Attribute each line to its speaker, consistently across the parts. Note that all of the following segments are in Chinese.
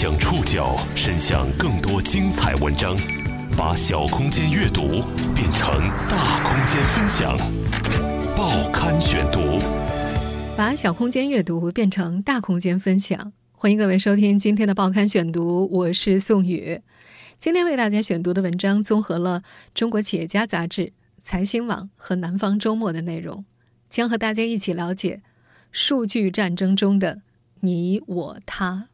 Speaker 1: 将触角伸向更多精彩文章，把小空间阅读变成大空间分享。报刊选读，
Speaker 2: 把小空间阅读变成大空间分享。欢迎各位收听今天的报刊选读，我是宋宇。今天为大家选读的文章综合了《中国企业家》杂志、财新网和《南方周末》的内容，将和大家一起了解数据战争中的你我他。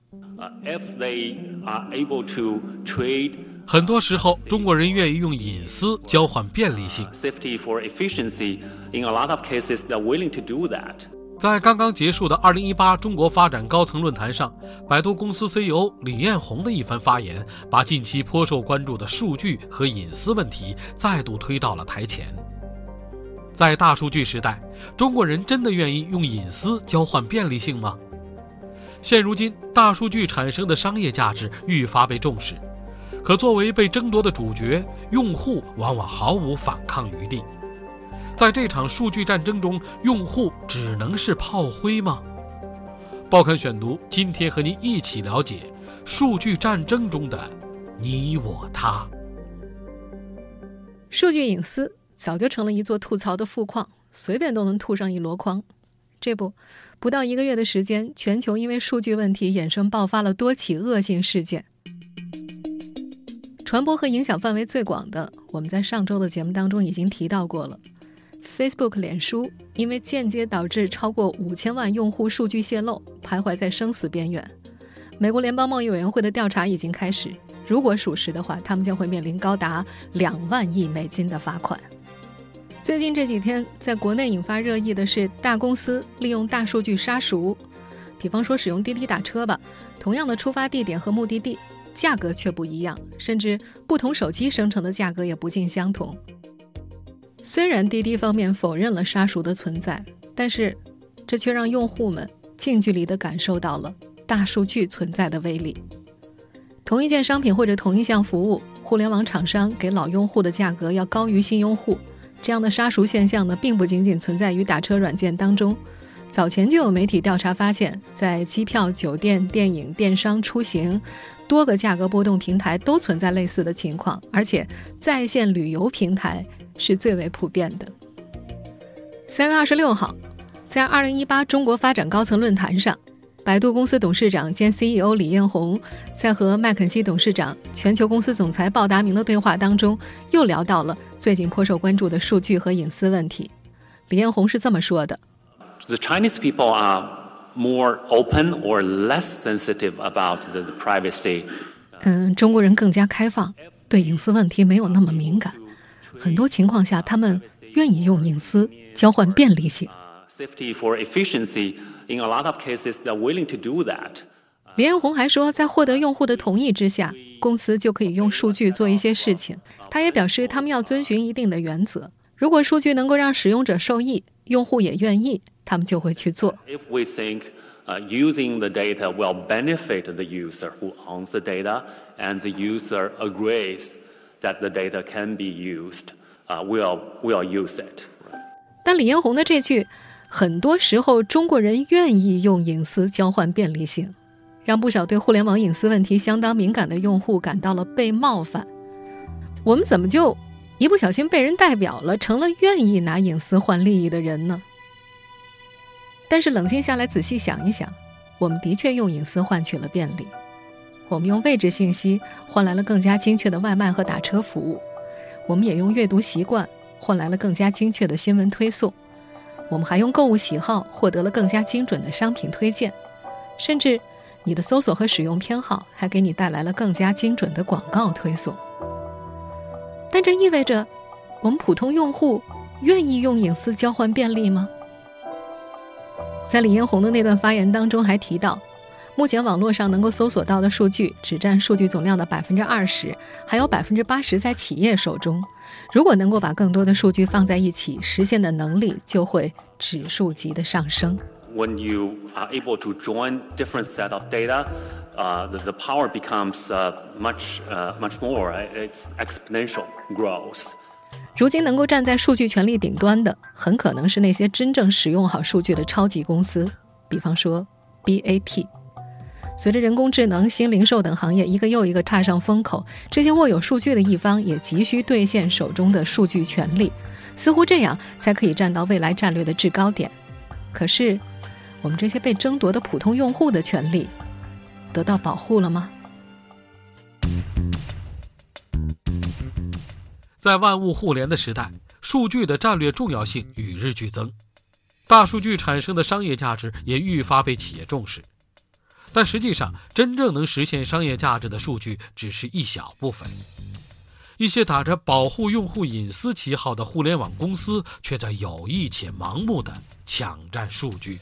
Speaker 3: 很多时候，中国人愿意用隐私交换便利性。在刚刚结束的2018中国发展高层论坛上，百度公司 CEO 李彦宏的一番发言，把近期颇受关注的数据和隐私问题再度推到了台前。在大数据时代，中国人真的愿意用隐私交换便利性吗？现如今，大数据产生的商业价值愈发被重视，可作为被争夺的主角，用户往往毫无反抗余地。在这场数据战争中，用户只能是炮灰吗？报刊选读，今天和您一起了解数据战争中的你我他。
Speaker 2: 数据隐私早就成了一座吐槽的富矿，随便都能吐上一箩筐。这不，不到一个月的时间，全球因为数据问题衍生爆发了多起恶性事件。传播和影响范围最广的，我们在上周的节目当中已经提到过了。Facebook 脸书因为间接导致超过五千万用户数据泄露，徘徊在生死边缘。美国联邦贸易委员会的调查已经开始，如果属实的话，他们将会面临高达两万亿美金的罚款。最近这几天，在国内引发热议的是大公司利用大数据杀熟，比方说使用滴滴打车吧，同样的出发地点和目的地，价格却不一样，甚至不同手机生成的价格也不尽相同。虽然滴滴方面否认了杀熟的存在，但是这却让用户们近距离地感受到了大数据存在的威力。同一件商品或者同一项服务，互联网厂商给老用户的价格要高于新用户。这样的杀熟现象呢，并不仅仅存在于打车软件当中。早前就有媒体调查发现，在机票、酒店、电影、电商、出行多个价格波动平台都存在类似的情况，而且在线旅游平台是最为普遍的。三月二十六号，在二零一八中国发展高层论坛上。百度公司董事长兼 CEO 李彦宏在和麦肯锡董事长、全球公司总裁鲍达明的对话当中，又聊到了最近颇受关注的数据和隐私问题。李彦宏是这么说的
Speaker 4: ：“The Chinese people are more open or less sensitive about the privacy。”
Speaker 2: 嗯，中国人更加开放，对隐私问题没有那么敏感。很多情况下，他们愿意用隐私交换便利性。
Speaker 4: Safety for efficiency. In a lot of cases, they're willing to do that.
Speaker 2: 李彦宏还说，在获得用户的同意之下，公司就可以用数据做一些事情。他也表示，他们要遵循一定的原则。如果数据能够让使用者受益，用户也愿意，他们就会去做。
Speaker 4: If we think using the data will benefit the user who owns the data, and the user agrees that the data can be used, we'll we'll use it.
Speaker 2: 但李彦宏的这句。很多时候，中国人愿意用隐私交换便利性，让不少对互联网隐私问题相当敏感的用户感到了被冒犯。我们怎么就一不小心被人代表了，成了愿意拿隐私换利益的人呢？但是冷静下来仔细想一想，我们的确用隐私换取了便利。我们用位置信息换来了更加精确的外卖和打车服务，我们也用阅读习惯换来了更加精确的新闻推送。我们还用购物喜好获得了更加精准的商品推荐，甚至你的搜索和使用偏好还给你带来了更加精准的广告推送。但这意味着我们普通用户愿意用隐私交换便利吗？在李彦宏的那段发言当中还提到。目前网络上能够搜索到的数据只占数据总量的百分之二十，还有百分之八十在企业手中。如果能够把更多的数据放在一起，实现的能力就会指数级的上升。
Speaker 4: When you are able to join different set of data, uh, the power becomes much, much more. It's exponential growth.
Speaker 2: 如今能够站在数据权力顶端的，很可能是那些真正使用好数据的超级公司，比方说 BAT。随着人工智能、新零售等行业一个又一个踏上风口，这些握有数据的一方也急需兑现手中的数据权利，似乎这样才可以站到未来战略的制高点。可是，我们这些被争夺的普通用户的权利得到保护了吗？
Speaker 3: 在万物互联的时代，数据的战略重要性与日俱增，大数据产生的商业价值也愈发被企业重视。但实际上，真正能实现商业价值的数据只是一小部分。一些打着保护用户隐私旗号的互联网公司，却在有意且盲目的抢占数据。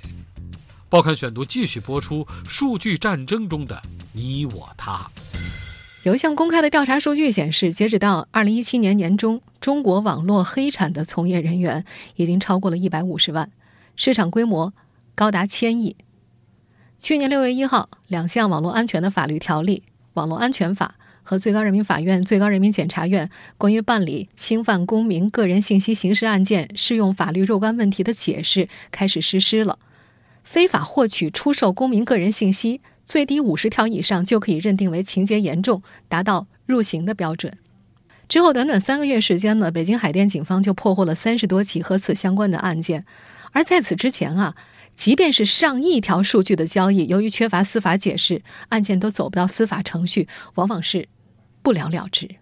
Speaker 3: 报刊选读继续播出：数据战争中的你我他。
Speaker 2: 有一项公开的调查数据显示，截止到二零一七年年中，中国网络黑产的从业人员已经超过了一百五十万，市场规模高达千亿。去年六月一号，两项网络安全的法律条例《网络安全法》和最高人民法院、最高人民检察院关于办理侵犯公民个人信息刑事案件适用法律若干问题的解释开始实施了。非法获取、出售公民个人信息。最低五十条以上就可以认定为情节严重，达到入刑的标准。之后短短三个月时间呢，北京海淀警方就破获了三十多起和此相关的案件。而在此之前啊，即便是上亿条数据的交易，由于缺乏司法解释，案件都走不到司法程序，往往是不了了之。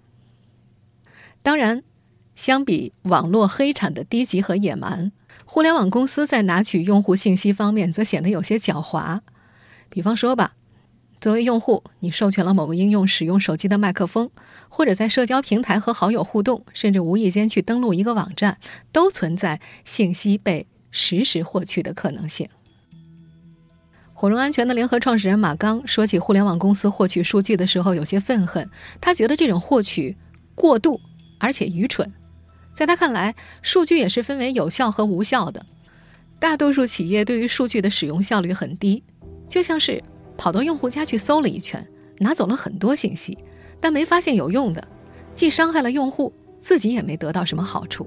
Speaker 2: 当然，相比网络黑产的低级和野蛮，互联网公司在拿取用户信息方面则显得有些狡猾。比方说吧，作为用户，你授权了某个应用使用手机的麦克风，或者在社交平台和好友互动，甚至无意间去登录一个网站，都存在信息被实时获取的可能性。火融安全的联合创始人马刚说起互联网公司获取数据的时候，有些愤恨。他觉得这种获取过度，而且愚蠢。在他看来，数据也是分为有效和无效的。大多数企业对于数据的使用效率很低。就像是跑到用户家去搜了一圈，拿走了很多信息，但没发现有用的，既伤害了用户，自己也没得到什么好处。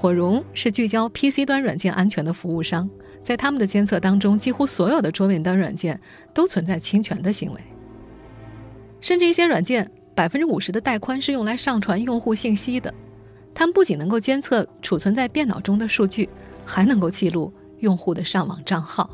Speaker 2: 火融是聚焦 PC 端软件安全的服务商，在他们的监测当中，几乎所有的桌面端软件都存在侵权的行为，甚至一些软件百分之五十的带宽是用来上传用户信息的，他们不仅能够监测储存在电脑中的数据，还能够记录用户的上网账号。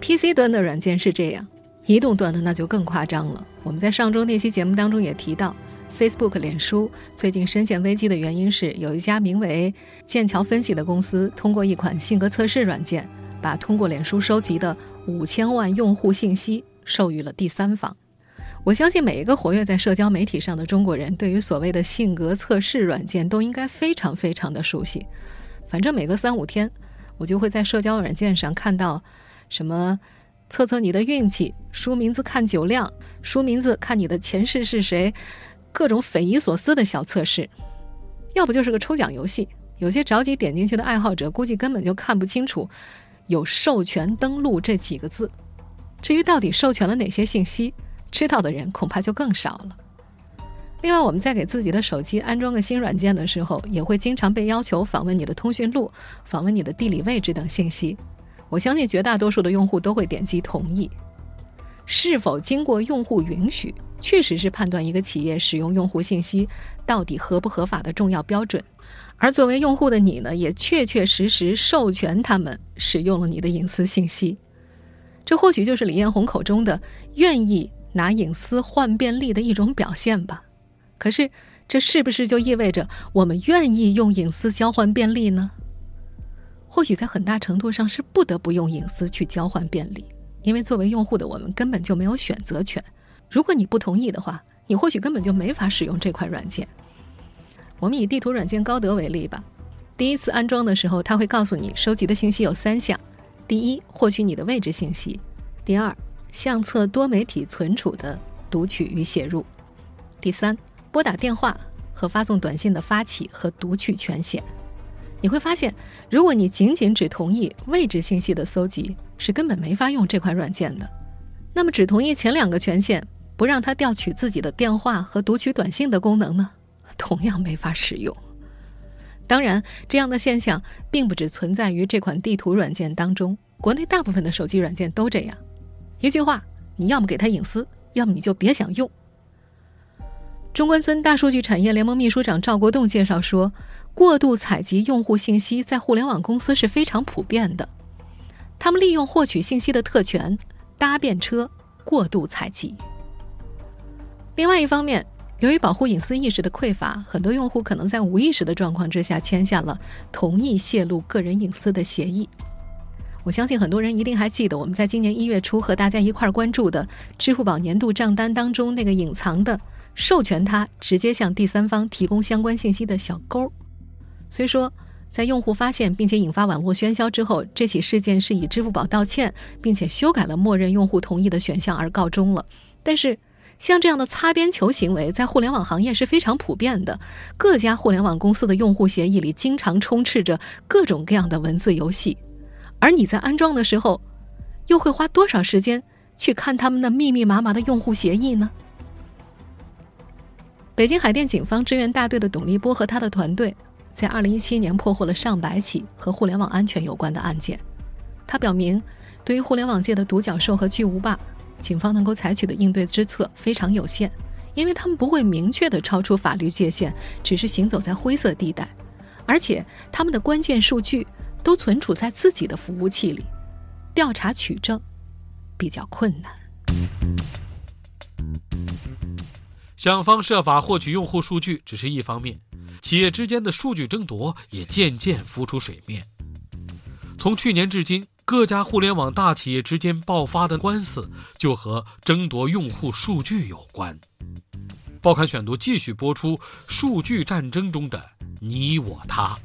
Speaker 2: PC 端的软件是这样，移动端的那就更夸张了。我们在上周那期节目当中也提到，Facebook 脸书最近深陷危机的原因是，有一家名为剑桥分析的公司，通过一款性格测试软件，把通过脸书收集的五千万用户信息授予了第三方。我相信每一个活跃在社交媒体上的中国人，对于所谓的性格测试软件都应该非常非常的熟悉。反正每隔三五天，我就会在社交软件上看到。什么测测你的运气，输名字看酒量，输名字看你的前世是谁，各种匪夷所思的小测试，要不就是个抽奖游戏。有些着急点进去的爱好者，估计根本就看不清楚有授权登录这几个字。至于到底授权了哪些信息，知道的人恐怕就更少了。另外，我们在给自己的手机安装个新软件的时候，也会经常被要求访问你的通讯录、访问你的地理位置等信息。我相信绝大多数的用户都会点击同意。是否经过用户允许，确实是判断一个企业使用用户信息到底合不合法的重要标准。而作为用户的你呢，也确确实实授权他们使用了你的隐私信息。这或许就是李彦宏口中的愿意拿隐私换便利的一种表现吧。可是，这是不是就意味着我们愿意用隐私交换便利呢？或许在很大程度上是不得不用隐私去交换便利，因为作为用户的我们根本就没有选择权。如果你不同意的话，你或许根本就没法使用这款软件。我们以地图软件高德为例吧。第一次安装的时候，它会告诉你收集的信息有三项：第一，获取你的位置信息；第二，相册多媒体存储的读取与写入；第三，拨打电话和发送短信的发起和读取权限。你会发现，如果你仅仅只同意位置信息的搜集，是根本没法用这款软件的。那么，只同意前两个权限，不让他调取自己的电话和读取短信的功能呢，同样没法使用。当然，这样的现象并不只存在于这款地图软件当中，国内大部分的手机软件都这样。一句话，你要么给他隐私，要么你就别想用。中关村大数据产业联盟秘书长赵国栋介绍说，过度采集用户信息在互联网公司是非常普遍的。他们利用获取信息的特权，搭便车，过度采集。另外一方面，由于保护隐私意识的匮乏，很多用户可能在无意识的状况之下签下了同意泄露个人隐私的协议。我相信很多人一定还记得，我们在今年一月初和大家一块儿关注的支付宝年度账单当中那个隐藏的。授权他直接向第三方提供相关信息的小勾，虽说在用户发现并且引发网络喧嚣之后，这起事件是以支付宝道歉并且修改了默认用户同意的选项而告终了。但是，像这样的擦边球行为在互联网行业是非常普遍的。各家互联网公司的用户协议里经常充斥着各种各样的文字游戏，而你在安装的时候，又会花多少时间去看他们那密密麻麻的用户协议呢？北京海淀警方支援大队的董立波和他的团队，在2017年破获了上百起和互联网安全有关的案件。他表明，对于互联网界的独角兽和巨无霸，警方能够采取的应对之策非常有限，因为他们不会明确的超出法律界限，只是行走在灰色地带，而且他们的关键数据都存储在自己的服务器里，调查取证比较困难。
Speaker 3: 想方设法获取用户数据只是一方面，企业之间的数据争夺也渐渐浮出水面。从去年至今，各家互联网大企业之间爆发的官司就和争夺用户数据有关。报刊选读继续播出数据战争中的你我他。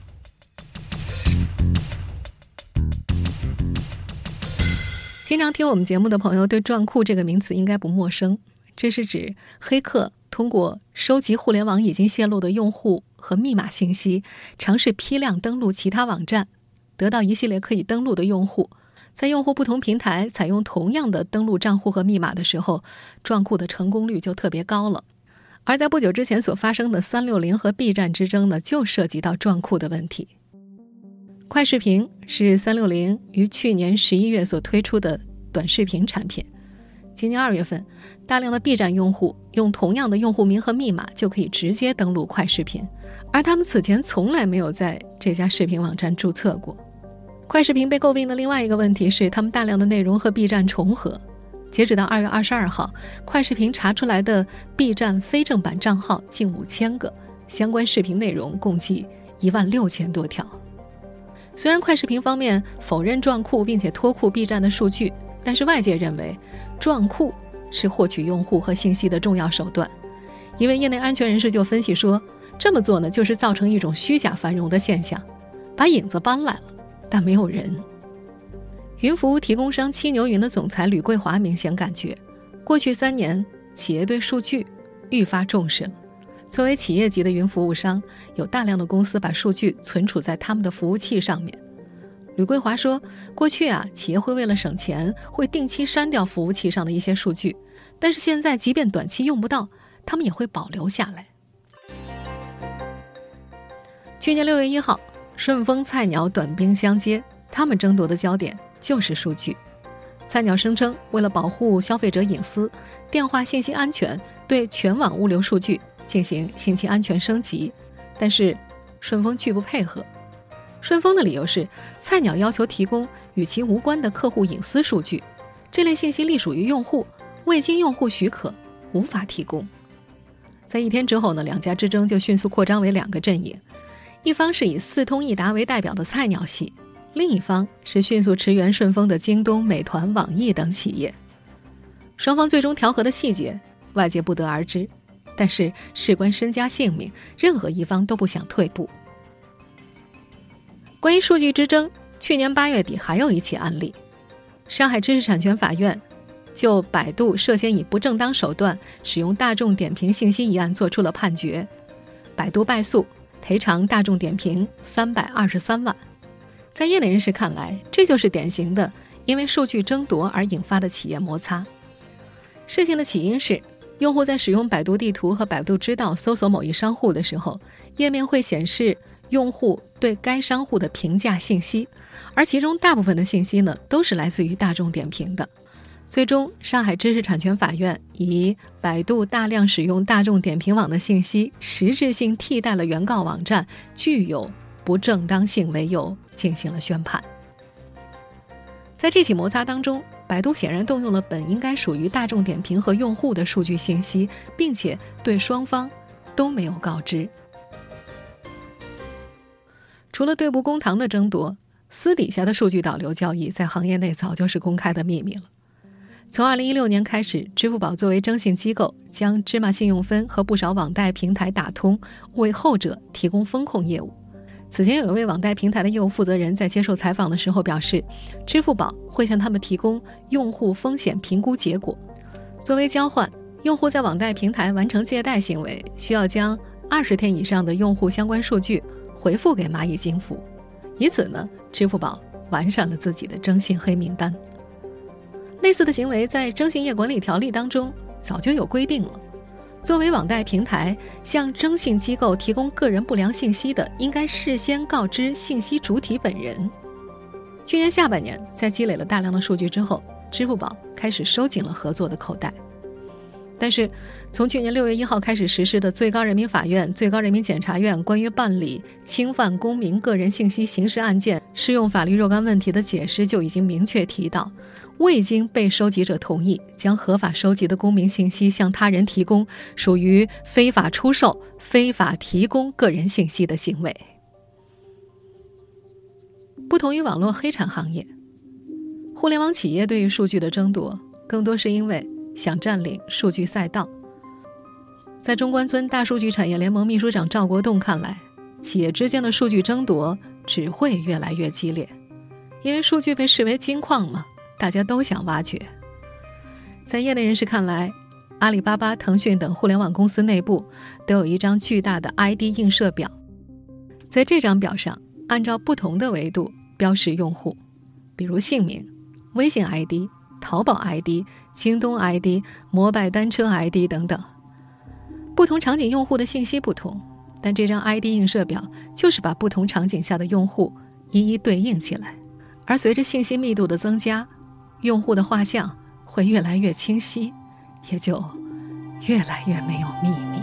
Speaker 2: 经常听我们节目的朋友对“撞库”这个名词应该不陌生，这是指黑客。通过收集互联网已经泄露的用户和密码信息，尝试批量登录其他网站，得到一系列可以登录的用户。在用户不同平台采用同样的登录账户和密码的时候，撞库的成功率就特别高了。而在不久之前所发生的三六零和 B 站之争呢，就涉及到撞库的问题。快视频是三六零于去年十一月所推出的短视频产品。今年二月份，大量的 B 站用户用同样的用户名和密码就可以直接登录快视频，而他们此前从来没有在这家视频网站注册过。快视频被诟病的另外一个问题是，他们大量的内容和 B 站重合。截止到二月二十二号，快视频查出来的 B 站非正版账号近五千个，相关视频内容共计一万六千多条。虽然快视频方面否认撞库并且脱库 B 站的数据，但是外界认为。撞库是获取用户和信息的重要手段。一位业内安全人士就分析说，这么做呢，就是造成一种虚假繁荣的现象，把影子搬来了，但没有人。云服务提供商七牛云的总裁吕桂华明显感觉，过去三年企业对数据愈发重视了。作为企业级的云服务商，有大量的公司把数据存储在他们的服务器上面。吕桂华说：“过去啊，企业会为了省钱，会定期删掉服务器上的一些数据，但是现在，即便短期用不到，他们也会保留下来。”去年六月一号，顺丰、菜鸟短兵相接，他们争夺的焦点就是数据。菜鸟声称，为了保护消费者隐私、电话信息安全，对全网物流数据进行信息安全升级，但是顺丰拒不配合。顺丰的理由是，菜鸟要求提供与其无关的客户隐私数据，这类信息隶属于用户，未经用户许可无法提供。在一天之后呢，两家之争就迅速扩张为两个阵营，一方是以四通一达为代表的菜鸟系，另一方是迅速驰援顺丰的京东、美团、网易等企业。双方最终调和的细节，外界不得而知，但是事关身家性命，任何一方都不想退步。关于数据之争，去年八月底还有一起案例，上海知识产权法院就百度涉嫌以不正当手段使用大众点评信息一案作出了判决，百度败诉，赔偿大众点评三百二十三万。在业内人士看来，这就是典型的因为数据争夺而引发的企业摩擦。事情的起因是，用户在使用百度地图和百度知道搜索某一商户的时候，页面会显示。用户对该商户的评价信息，而其中大部分的信息呢，都是来自于大众点评的。最终，上海知识产权法院以百度大量使用大众点评网的信息，实质性替代了原告网站，具有不正当性为由进行了宣判。在这起摩擦当中，百度显然动用了本应该属于大众点评和用户的数据信息，并且对双方都没有告知。除了对簿公堂的争夺，私底下的数据导流交易在行业内早就是公开的秘密了。从二零一六年开始，支付宝作为征信机构，将芝麻信用分和不少网贷平台打通，为后者提供风控业务。此前有一位网贷平台的业务负责人在接受采访的时候表示，支付宝会向他们提供用户风险评估结果，作为交换，用户在网贷平台完成借贷行为，需要将二十天以上的用户相关数据回复给蚂蚁金服，以此呢，支付宝完善了自己的征信黑名单。类似的行为在征信业管理条例当中早就有规定了。作为网贷平台向征信机构提供个人不良信息的，应该事先告知信息主体本人。去年下半年，在积累了大量的数据之后，支付宝开始收紧了合作的口袋。但是，从去年六月一号开始实施的最高人民法院、最高人民检察院关于办理侵犯公民个人信息刑事案件适用法律若干问题的解释，就已经明确提到。未经被收集者同意将合法收集的公民信息向他人提供，属于非法出售、非法提供个人信息的行为。不同于网络黑产行业，互联网企业对于数据的争夺，更多是因为想占领数据赛道。在中关村大数据产业联盟秘书长赵国栋看来，企业之间的数据争夺只会越来越激烈，因为数据被视为金矿嘛。大家都想挖掘。在业内人士看来，阿里巴巴、腾讯等互联网公司内部都有一张巨大的 ID 映射表，在这张表上，按照不同的维度标识用户，比如姓名、微信 ID、淘宝 ID、京东 ID、摩拜单车 ID 等等。不同场景用户的信息不同，但这张 ID 映射表就是把不同场景下的用户一一对应起来，而随着信息密度的增加。用户的画像会越来越清晰，也就越来越没有秘密。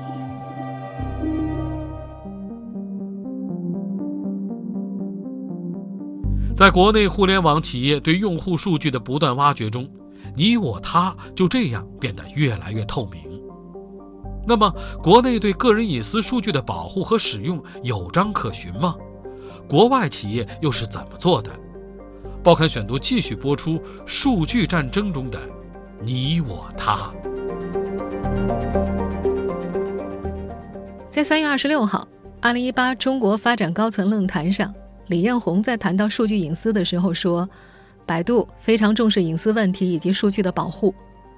Speaker 3: 在国内互联网企业对用户数据的不断挖掘中，你我他就这样变得越来越透明。那么，国内对个人隐私数据的保护和使用有章可循吗？国外企业又是怎么做的？报刊选读继续播出数据战争中的你我他。
Speaker 2: 在三月二十六号，二零一八中国发展高层论坛上，李彦宏在谈到数据隐私的时候说：“百度非常重视隐私问题以及数据的保护，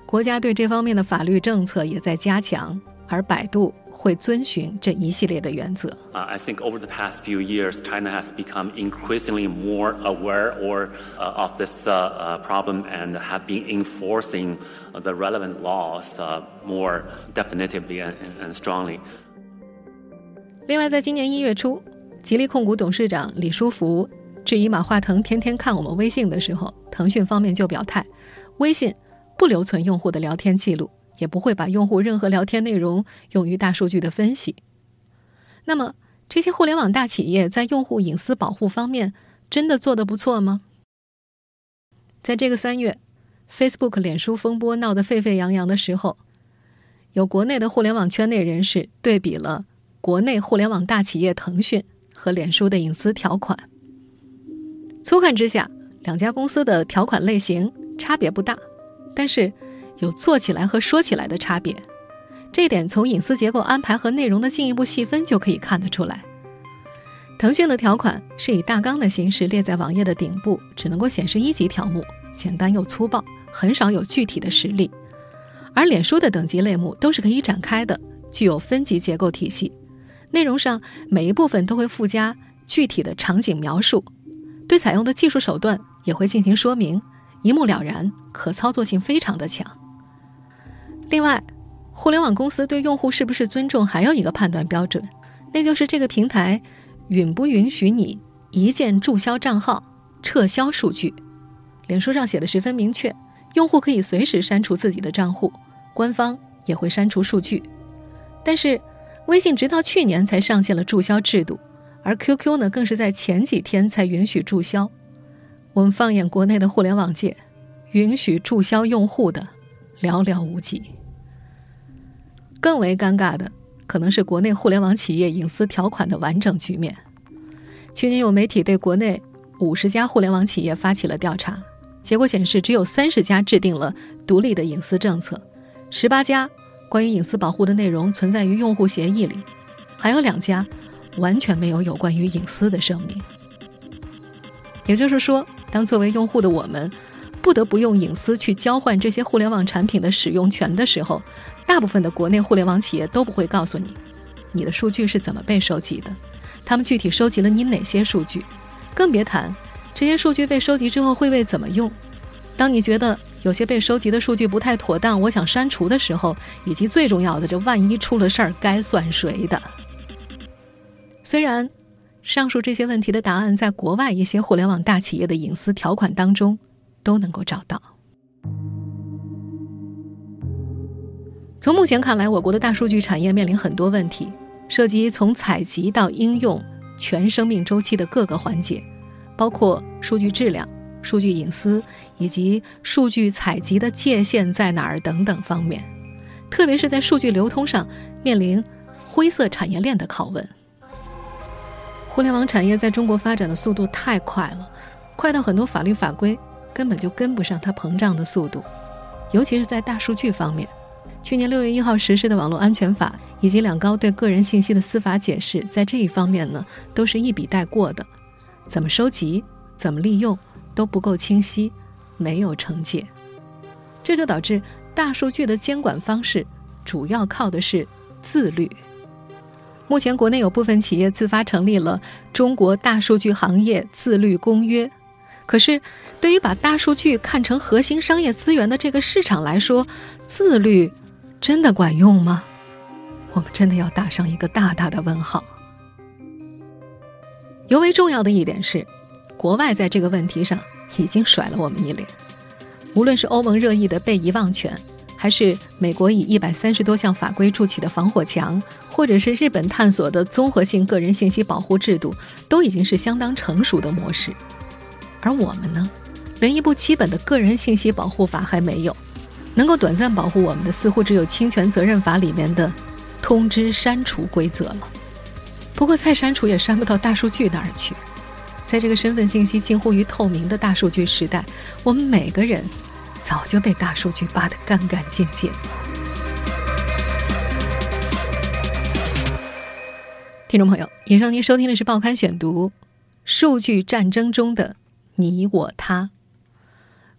Speaker 2: 国家对这方面的法律政策也在加强。”而百度会遵循这一系列的原则。
Speaker 4: I think over the past few years, China has become increasingly more aware or of this problem and have been enforcing the relevant laws more definitively and strongly.
Speaker 2: 另外，在今年一月初，吉利控股董事长李书福至于马化腾天天看我们微信的时候，腾讯方面就表态，微信不留存用户的聊天记录。也不会把用户任何聊天内容用于大数据的分析。那么，这些互联网大企业在用户隐私保护方面真的做得不错吗？在这个三月，Facebook 脸书风波闹得沸沸扬扬的时候，有国内的互联网圈内人士对比了国内互联网大企业腾讯和脸书的隐私条款。粗看之下，两家公司的条款类型差别不大，但是。有做起来和说起来的差别，这一点从隐私结构安排和内容的进一步细分就可以看得出来。腾讯的条款是以大纲的形式列在网页的顶部，只能够显示一级条目，简单又粗暴，很少有具体的实例。而脸书的等级类目都是可以展开的，具有分级结构体系，内容上每一部分都会附加具体的场景描述，对采用的技术手段也会进行说明，一目了然，可操作性非常的强。另外，互联网公司对用户是不是尊重，还有一个判断标准，那就是这个平台允不允许你一键注销账号、撤销数据。脸书上写的十分明确，用户可以随时删除自己的账户，官方也会删除数据。但是，微信直到去年才上线了注销制度，而 QQ 呢，更是在前几天才允许注销。我们放眼国内的互联网界，允许注销用户的寥寥无几。更为尴尬的，可能是国内互联网企业隐私条款的完整局面。去年有媒体对国内五十家互联网企业发起了调查，结果显示，只有三十家制定了独立的隐私政策，十八家。关于隐私保护的内容存在于用户协议里，还有两家完全没有有关于隐私的声明。也就是说，当作为用户的我们不得不用隐私去交换这些互联网产品的使用权的时候，大部分的国内互联网企业都不会告诉你，你的数据是怎么被收集的，他们具体收集了你哪些数据，更别谈这些数据被收集之后会被怎么用。当你觉得，有些被收集的数据不太妥当，我想删除的时候，以及最重要的，这万一出了事儿，该算谁的？虽然上述这些问题的答案在国外一些互联网大企业的隐私条款当中都能够找到。从目前看来，我国的大数据产业面临很多问题，涉及从采集到应用全生命周期的各个环节，包括数据质量。数据隐私以及数据采集的界限在哪儿等等方面，特别是在数据流通上面临灰色产业链的拷问。互联网产业在中国发展的速度太快了，快到很多法律法规根本就跟不上它膨胀的速度。尤其是在大数据方面，去年六月一号实施的网络安全法以及两高对个人信息的司法解释，在这一方面呢，都是一笔带过的。怎么收集？怎么利用？都不够清晰，没有惩戒，这就导致大数据的监管方式主要靠的是自律。目前，国内有部分企业自发成立了中国大数据行业自律公约，可是对于把大数据看成核心商业资源的这个市场来说，自律真的管用吗？我们真的要打上一个大大的问号。尤为重要的一点是。国外在这个问题上已经甩了我们一脸，无论是欧盟热议的被遗忘权，还是美国以一百三十多项法规筑起的防火墙，或者是日本探索的综合性个人信息保护制度，都已经是相当成熟的模式。而我们呢，连一部基本的个人信息保护法还没有，能够短暂保护我们的，似乎只有侵权责任法里面的通知删除规则了。不过再删除也删不到大数据那儿去。在这个身份信息近乎于透明的大数据时代，我们每个人早就被大数据扒得干干净净。听众朋友，以上您收听的是《报刊选读》，数据战争中的你我他。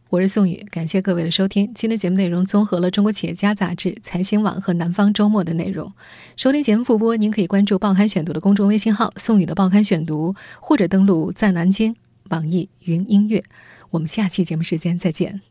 Speaker 2: 我是宋宇，感谢各位的收听。今天节目内容综合了《中国企业家》杂志、财新网和南方周末的内容。收听节目复播，您可以关注《报刊选读》的公众微信号“宋宇的报刊选读”，或者登录在南京网易云音乐。我们下期节目时间再见。